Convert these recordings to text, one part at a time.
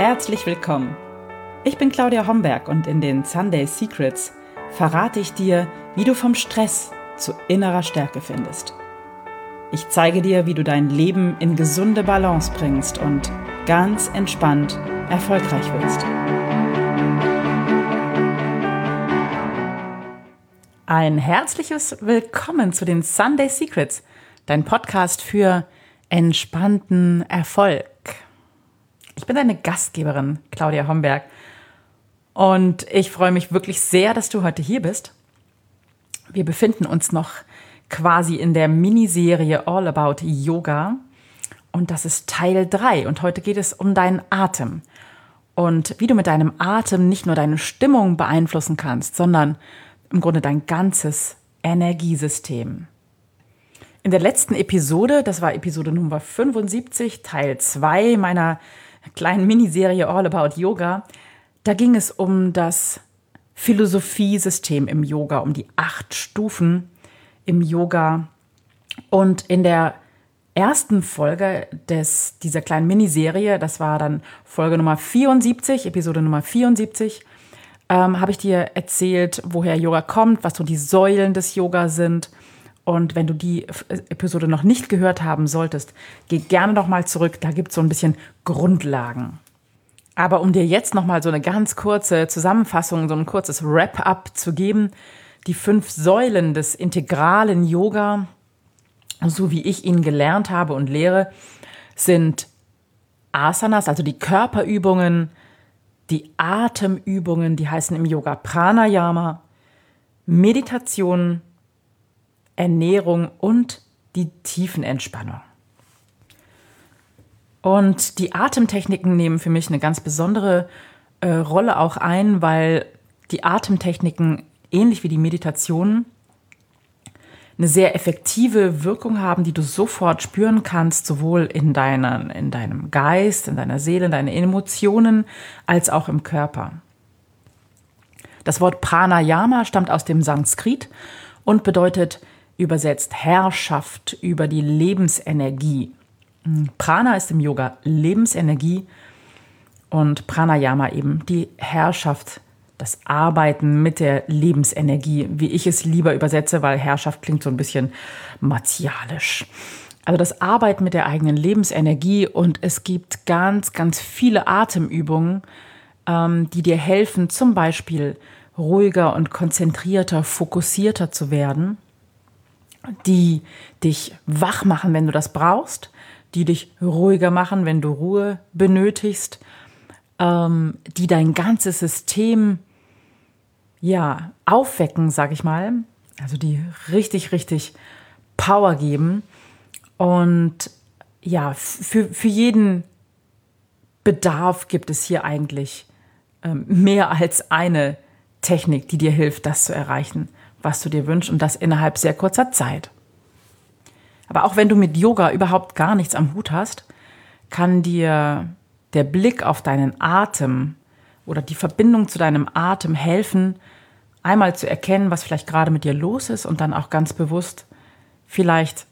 herzlich willkommen. Ich bin Claudia Homberg und in den Sunday Secrets verrate ich dir, wie du vom Stress zu innerer Stärke findest. Ich zeige dir, wie du dein Leben in gesunde Balance bringst und ganz entspannt erfolgreich wirst. Ein herzliches Willkommen zu den Sunday Secrets, dein Podcast für entspannten Erfolg. Ich bin deine Gastgeberin, Claudia Homberg, und ich freue mich wirklich sehr, dass du heute hier bist. Wir befinden uns noch quasi in der Miniserie All About Yoga und das ist Teil 3 und heute geht es um deinen Atem und wie du mit deinem Atem nicht nur deine Stimmung beeinflussen kannst, sondern im Grunde dein ganzes Energiesystem. In der letzten Episode, das war Episode Nummer 75, Teil 2 meiner kleinen Miniserie All About Yoga, da ging es um das Philosophiesystem im Yoga, um die acht Stufen im Yoga. Und in der ersten Folge des, dieser kleinen Miniserie, das war dann Folge Nummer 74, Episode Nummer 74, ähm, habe ich dir erzählt, woher Yoga kommt, was so die Säulen des Yoga sind. Und wenn du die Episode noch nicht gehört haben solltest, geh gerne noch mal zurück. Da gibt es so ein bisschen Grundlagen. Aber um dir jetzt noch mal so eine ganz kurze Zusammenfassung, so ein kurzes Wrap-up zu geben, die fünf Säulen des integralen Yoga, so wie ich ihn gelernt habe und lehre, sind Asanas, also die Körperübungen, die Atemübungen, die heißen im Yoga Pranayama, Meditation, Ernährung und die Tiefenentspannung. Und die Atemtechniken nehmen für mich eine ganz besondere äh, Rolle auch ein, weil die Atemtechniken ähnlich wie die Meditationen eine sehr effektive Wirkung haben, die du sofort spüren kannst, sowohl in, deiner, in deinem Geist, in deiner Seele, in deinen Emotionen, als auch im Körper. Das Wort Pranayama stammt aus dem Sanskrit und bedeutet übersetzt Herrschaft über die Lebensenergie. Prana ist im Yoga Lebensenergie und Pranayama eben die Herrschaft das Arbeiten mit der Lebensenergie, wie ich es lieber übersetze, weil Herrschaft klingt so ein bisschen martialisch. Also das Arbeiten mit der eigenen Lebensenergie und es gibt ganz, ganz viele Atemübungen, ähm, die dir helfen, zum Beispiel ruhiger und konzentrierter, fokussierter zu werden, die dich wach machen, wenn du das brauchst, die dich ruhiger machen, wenn du Ruhe benötigst, ähm, die dein ganzes System ja, aufwecken, sag ich mal. Also die richtig, richtig Power geben. Und ja, für, für jeden Bedarf gibt es hier eigentlich ähm, mehr als eine Technik, die dir hilft, das zu erreichen, was du dir wünschst und das innerhalb sehr kurzer Zeit. Aber auch wenn du mit Yoga überhaupt gar nichts am Hut hast, kann dir der Blick auf deinen Atem oder die Verbindung zu deinem Atem helfen, einmal zu erkennen, was vielleicht gerade mit dir los ist und dann auch ganz bewusst vielleicht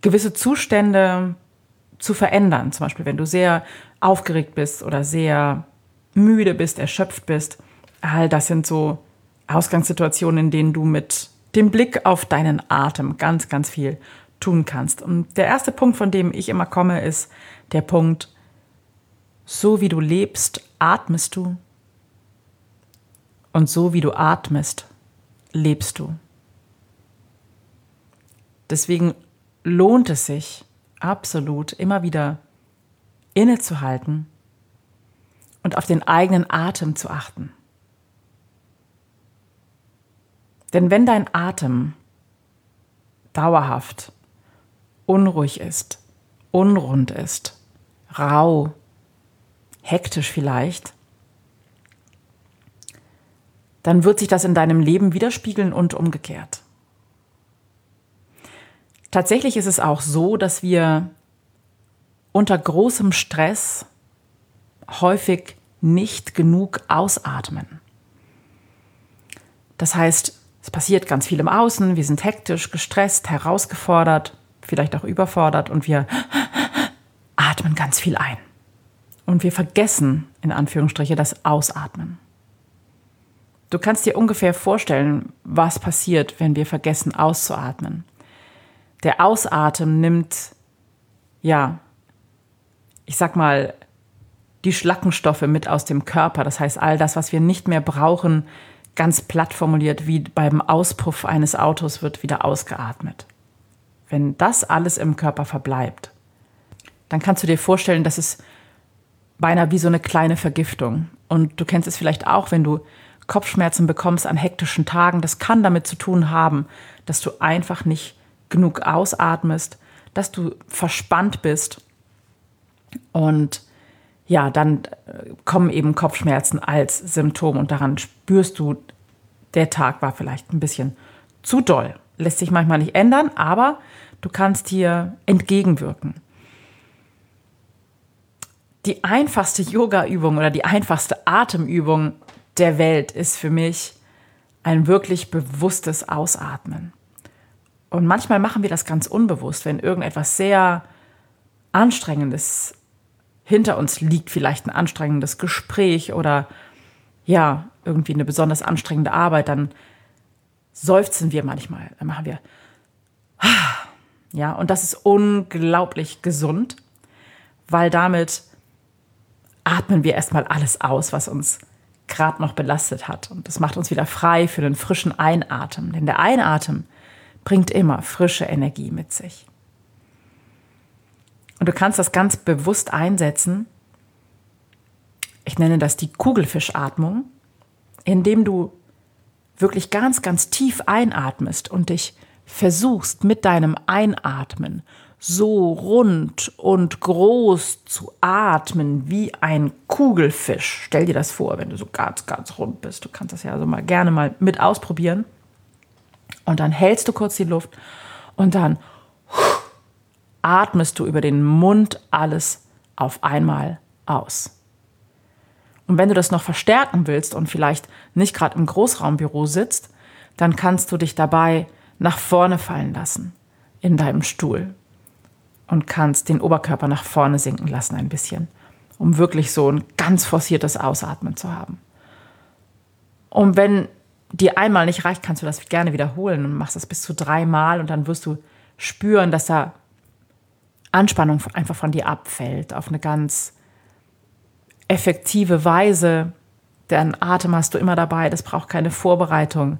gewisse Zustände zu verändern. Zum Beispiel, wenn du sehr aufgeregt bist oder sehr müde bist, erschöpft bist. All das sind so Ausgangssituationen, in denen du mit dem Blick auf deinen Atem ganz, ganz viel tun kannst. Und der erste Punkt, von dem ich immer komme, ist der Punkt, so wie du lebst, atmest du. Und so wie du atmest, lebst du. Deswegen lohnt es sich absolut immer wieder innezuhalten und auf den eigenen Atem zu achten. Denn wenn dein Atem dauerhaft unruhig ist, unrund ist, rau, hektisch vielleicht, dann wird sich das in deinem Leben widerspiegeln und umgekehrt. Tatsächlich ist es auch so, dass wir unter großem Stress häufig nicht genug ausatmen. Das heißt, es passiert ganz viel im Außen, wir sind hektisch, gestresst, herausgefordert, vielleicht auch überfordert und wir atmen ganz viel ein Und wir vergessen, in Anführungsstriche, das Ausatmen. Du kannst dir ungefähr vorstellen, was passiert, wenn wir vergessen auszuatmen. Der Ausatmen nimmt, ja, ich sag mal, die Schlackenstoffe mit aus dem Körper. Das heißt, all das, was wir nicht mehr brauchen, ganz platt formuliert, wie beim Auspuff eines Autos wird wieder ausgeatmet. Wenn das alles im Körper verbleibt, dann kannst du dir vorstellen, dass es beinahe wie so eine kleine Vergiftung. Und du kennst es vielleicht auch, wenn du Kopfschmerzen bekommst an hektischen Tagen. Das kann damit zu tun haben, dass du einfach nicht genug ausatmest, dass du verspannt bist. Und ja, dann äh, kommen eben Kopfschmerzen als Symptom und daran spürst du, der Tag war vielleicht ein bisschen zu doll. Lässt sich manchmal nicht ändern, aber du kannst hier entgegenwirken die einfachste Yoga-Übung oder die einfachste Atemübung der Welt ist für mich ein wirklich bewusstes Ausatmen. Und manchmal machen wir das ganz unbewusst, wenn irgendetwas sehr Anstrengendes hinter uns liegt, vielleicht ein anstrengendes Gespräch oder ja, irgendwie eine besonders anstrengende Arbeit, dann seufzen wir manchmal. Dann machen wir ja, und das ist unglaublich gesund, weil damit atmen wir erstmal alles aus, was uns gerade noch belastet hat. Und das macht uns wieder frei für den frischen Einatmen. Denn der Einatmen bringt immer frische Energie mit sich. Und du kannst das ganz bewusst einsetzen. Ich nenne das die Kugelfischatmung, indem du wirklich ganz, ganz tief einatmest und dich versuchst mit deinem Einatmen so rund und groß zu atmen wie ein Kugelfisch. Stell dir das vor, wenn du so ganz, ganz rund bist. Du kannst das ja also mal gerne mal mit ausprobieren. Und dann hältst du kurz die Luft und dann atmest du über den Mund alles auf einmal aus. Und wenn du das noch verstärken willst und vielleicht nicht gerade im Großraumbüro sitzt, dann kannst du dich dabei nach vorne fallen lassen in deinem Stuhl und kannst den Oberkörper nach vorne sinken lassen ein bisschen, um wirklich so ein ganz forciertes Ausatmen zu haben. Und wenn dir einmal nicht reicht, kannst du das gerne wiederholen und machst das bis zu dreimal und dann wirst du spüren, dass da Anspannung einfach von dir abfällt auf eine ganz effektive Weise. Deinen Atem hast du immer dabei, das braucht keine Vorbereitung.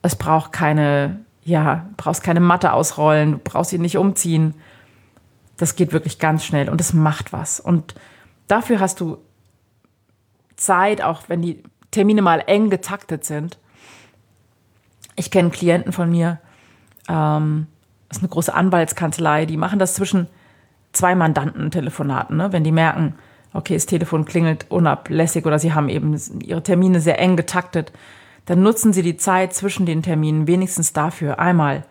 Es braucht keine ja, brauchst keine Matte ausrollen, du brauchst sie nicht umziehen. Das geht wirklich ganz schnell und es macht was. Und dafür hast du Zeit, auch wenn die Termine mal eng getaktet sind. Ich kenne Klienten von mir, ähm, das ist eine große Anwaltskanzlei, die machen das zwischen zwei Mandanten-Telefonaten, ne? wenn die merken, okay, das Telefon klingelt unablässig oder sie haben eben ihre Termine sehr eng getaktet dann nutzen Sie die Zeit zwischen den Terminen wenigstens dafür, einmal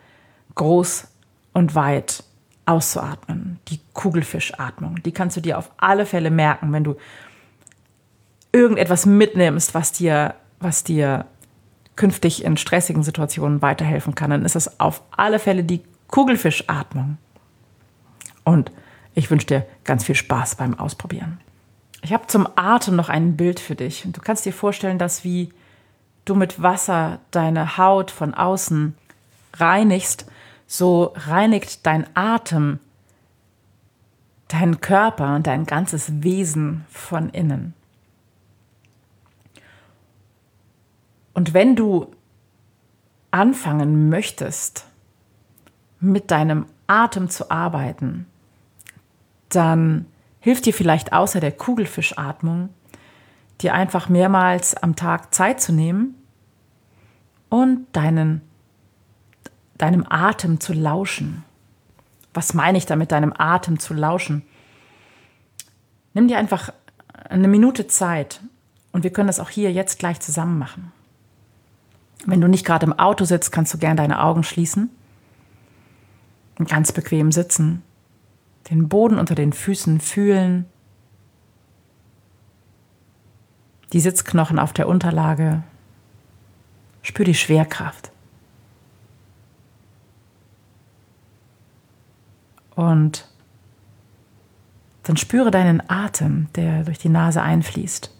groß und weit auszuatmen. Die Kugelfischatmung. Die kannst du dir auf alle Fälle merken, wenn du irgendetwas mitnimmst, was dir, was dir künftig in stressigen Situationen weiterhelfen kann, dann ist es auf alle Fälle die Kugelfischatmung. Und ich wünsche dir ganz viel Spaß beim Ausprobieren. Ich habe zum Atem noch ein Bild für dich. Und du kannst dir vorstellen, dass wie du mit Wasser deine Haut von außen reinigst, so reinigt dein Atem deinen Körper und dein ganzes Wesen von innen. Und wenn du anfangen möchtest, mit deinem Atem zu arbeiten, dann hilft dir vielleicht außer der Kugelfischatmung dir einfach mehrmals am Tag Zeit zu nehmen und deinen, deinem Atem zu lauschen. Was meine ich damit, deinem Atem zu lauschen? Nimm dir einfach eine Minute Zeit und wir können das auch hier jetzt gleich zusammen machen. Wenn du nicht gerade im Auto sitzt, kannst du gerne deine Augen schließen und ganz bequem sitzen, den Boden unter den Füßen fühlen die Sitzknochen auf der Unterlage. Spür die Schwerkraft. Und dann spüre deinen Atem, der durch die Nase einfließt.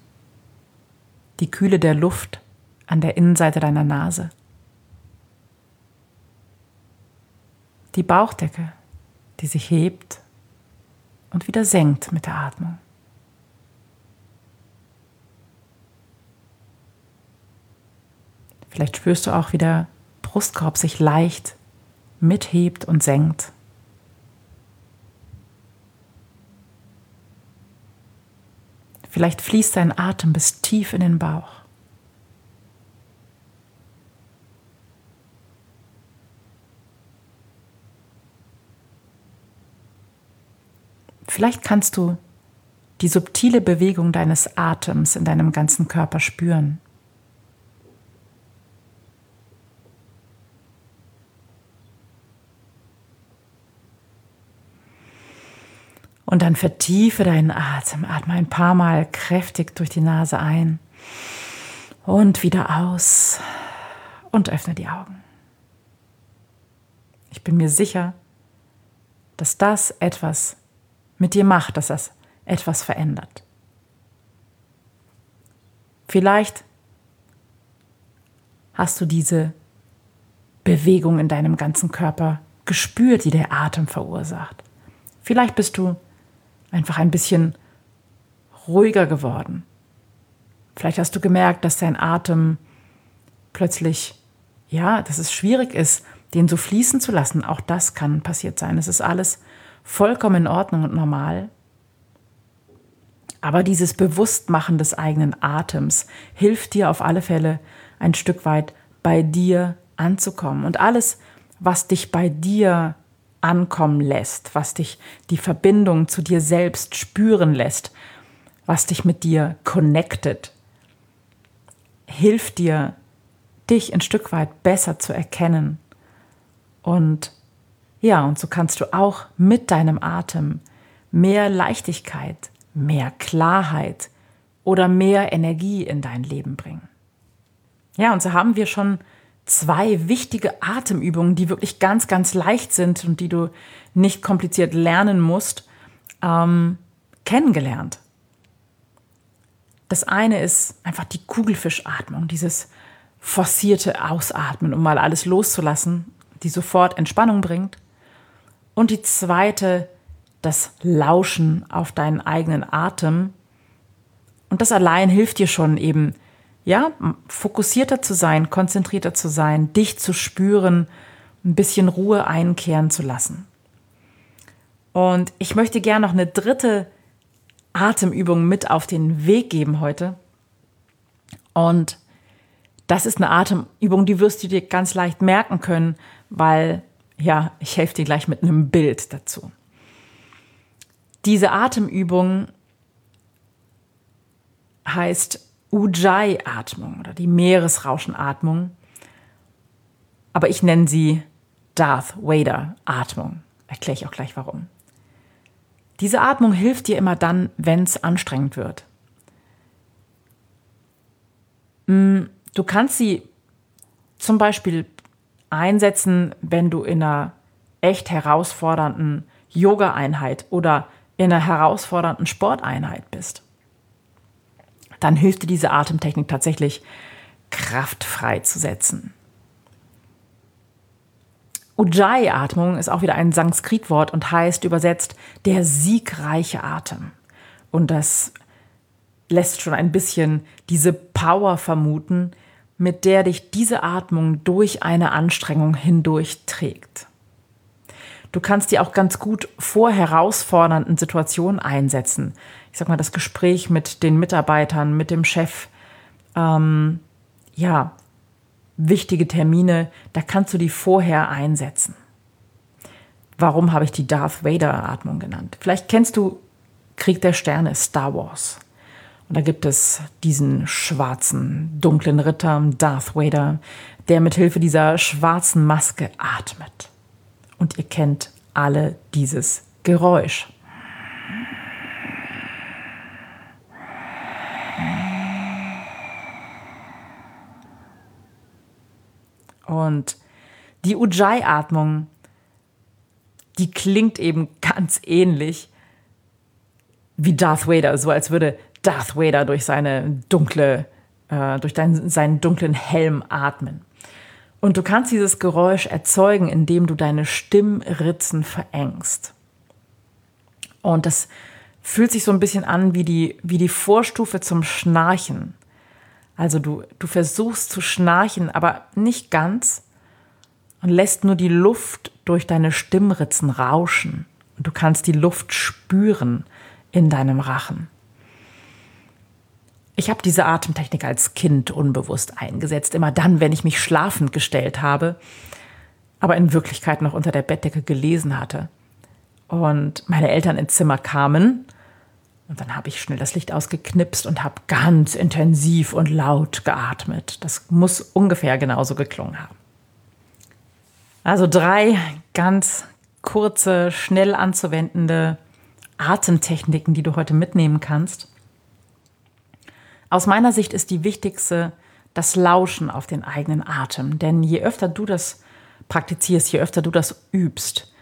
Die Kühle der Luft an der Innenseite deiner Nase. Die Bauchdecke, die sich hebt und wieder senkt mit der Atmung. Vielleicht spürst du auch, wie der Brustkorb sich leicht mithebt und senkt. Vielleicht fließt dein Atem bis tief in den Bauch. Vielleicht kannst du die subtile Bewegung deines Atems in deinem ganzen Körper spüren. Und dann vertiefe deinen Atem. Atme ein paar Mal kräftig durch die Nase ein und wieder aus und öffne die Augen. Ich bin mir sicher, dass das etwas mit dir macht, dass das etwas verändert. Vielleicht hast du diese Bewegung in deinem ganzen Körper gespürt, die der Atem verursacht. Vielleicht bist du einfach ein bisschen ruhiger geworden. Vielleicht hast du gemerkt, dass dein Atem plötzlich, ja, dass es schwierig ist, den so fließen zu lassen. Auch das kann passiert sein. Es ist alles vollkommen in Ordnung und normal. Aber dieses Bewusstmachen des eigenen Atems hilft dir auf alle Fälle ein Stück weit bei dir anzukommen. Und alles, was dich bei dir ankommen lässt, was dich die Verbindung zu dir selbst spüren lässt, was dich mit dir connected, hilft dir, dich ein Stück weit besser zu erkennen. Und ja, und so kannst du auch mit deinem Atem mehr Leichtigkeit, mehr Klarheit oder mehr Energie in dein Leben bringen. Ja, und so haben wir schon zwei wichtige Atemübungen, die wirklich ganz, ganz leicht sind und die du nicht kompliziert lernen musst, ähm, kennengelernt. Das eine ist einfach die Kugelfischatmung, dieses forcierte Ausatmen, um mal alles loszulassen, die sofort Entspannung bringt. Und die zweite, das Lauschen auf deinen eigenen Atem. Und das allein hilft dir schon eben, ja, fokussierter zu sein, konzentrierter zu sein, dich zu spüren, ein bisschen Ruhe einkehren zu lassen. Und ich möchte gerne noch eine dritte Atemübung mit auf den Weg geben heute. Und das ist eine Atemübung, die wirst du dir ganz leicht merken können, weil, ja, ich helfe dir gleich mit einem Bild dazu. Diese Atemübung heißt Ujjayi-Atmung oder die Meeresrauschenatmung. Aber ich nenne sie Darth Vader-Atmung. Erkläre ich auch gleich warum. Diese Atmung hilft dir immer dann, wenn es anstrengend wird. Mm, du kannst sie zum Beispiel einsetzen, wenn du in einer echt herausfordernden Yoga-Einheit oder in einer herausfordernden Sporteinheit bist dann hilft dir diese Atemtechnik tatsächlich, Kraft freizusetzen. Ujjayi-Atmung ist auch wieder ein Sanskritwort und heißt übersetzt der siegreiche Atem. Und das lässt schon ein bisschen diese Power vermuten, mit der dich diese Atmung durch eine Anstrengung hindurch trägt. Du kannst die auch ganz gut vor herausfordernden Situationen einsetzen. Ich sag mal, das Gespräch mit den Mitarbeitern, mit dem Chef, ähm, ja, wichtige Termine, da kannst du die vorher einsetzen. Warum habe ich die Darth Vader Atmung genannt? Vielleicht kennst du Krieg der Sterne, Star Wars. Und da gibt es diesen schwarzen, dunklen Ritter, Darth Vader, der mit Hilfe dieser schwarzen Maske atmet und ihr kennt alle dieses Geräusch. Und die Ujjayi-Atmung, die klingt eben ganz ähnlich. wie Darth Vader, so als würde Darth Vader durch seine dunkle, äh, durch dein, seinen dunklen Helm atmen. Und du kannst dieses Geräusch erzeugen, indem du deine Stimmritzen verengst. Und das fühlt sich so ein bisschen an wie die, wie die Vorstufe zum Schnarchen. Also du, du versuchst zu schnarchen, aber nicht ganz und lässt nur die Luft durch deine Stimmritzen rauschen. Und du kannst die Luft spüren in deinem Rachen. Ich habe diese Atemtechnik als Kind unbewusst eingesetzt, immer dann, wenn ich mich schlafend gestellt habe, aber in Wirklichkeit noch unter der Bettdecke gelesen hatte. Und meine Eltern ins Zimmer kamen und dann habe ich schnell das Licht ausgeknipst und habe ganz intensiv und laut geatmet. Das muss ungefähr genauso geklungen haben. Also drei ganz kurze, schnell anzuwendende Atemtechniken, die du heute mitnehmen kannst. Aus meiner Sicht ist die wichtigste das Lauschen auf den eigenen Atem. Denn je öfter du das praktizierst, je öfter du das übst,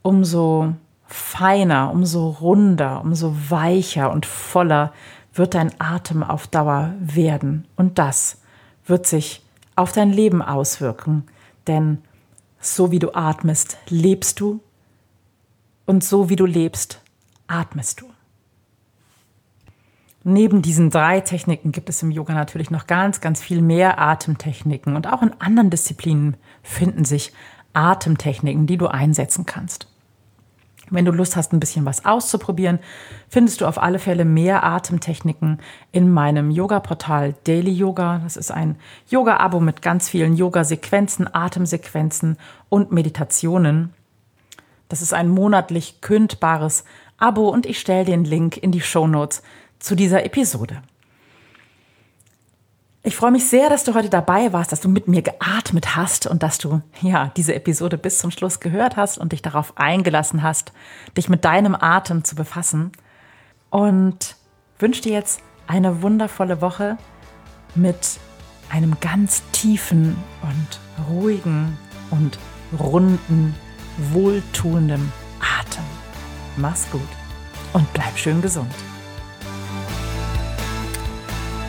umso feiner, umso runder, umso weicher und voller wird dein Atem auf Dauer werden. Und das wird sich auf dein Leben auswirken. Denn so wie du atmest, lebst du. Und so wie du lebst, atmest du. Neben diesen drei Techniken gibt es im Yoga natürlich noch ganz, ganz viel mehr Atemtechniken. Und auch in anderen Disziplinen finden sich Atemtechniken, die du einsetzen kannst. Wenn du Lust hast, ein bisschen was auszuprobieren, findest du auf alle Fälle mehr Atemtechniken in meinem Yoga-Portal Daily Yoga. Das ist ein Yoga-Abo mit ganz vielen Yoga-Sequenzen, Atemsequenzen und Meditationen. Das ist ein monatlich kündbares Abo und ich stelle den Link in die Show Notes zu dieser Episode. Ich freue mich sehr, dass du heute dabei warst, dass du mit mir geatmet hast und dass du ja diese Episode bis zum Schluss gehört hast und dich darauf eingelassen hast, dich mit deinem Atem zu befassen. Und wünsche dir jetzt eine wundervolle Woche mit einem ganz tiefen und ruhigen und runden, wohltuenden Atem. Mach's gut und bleib schön gesund.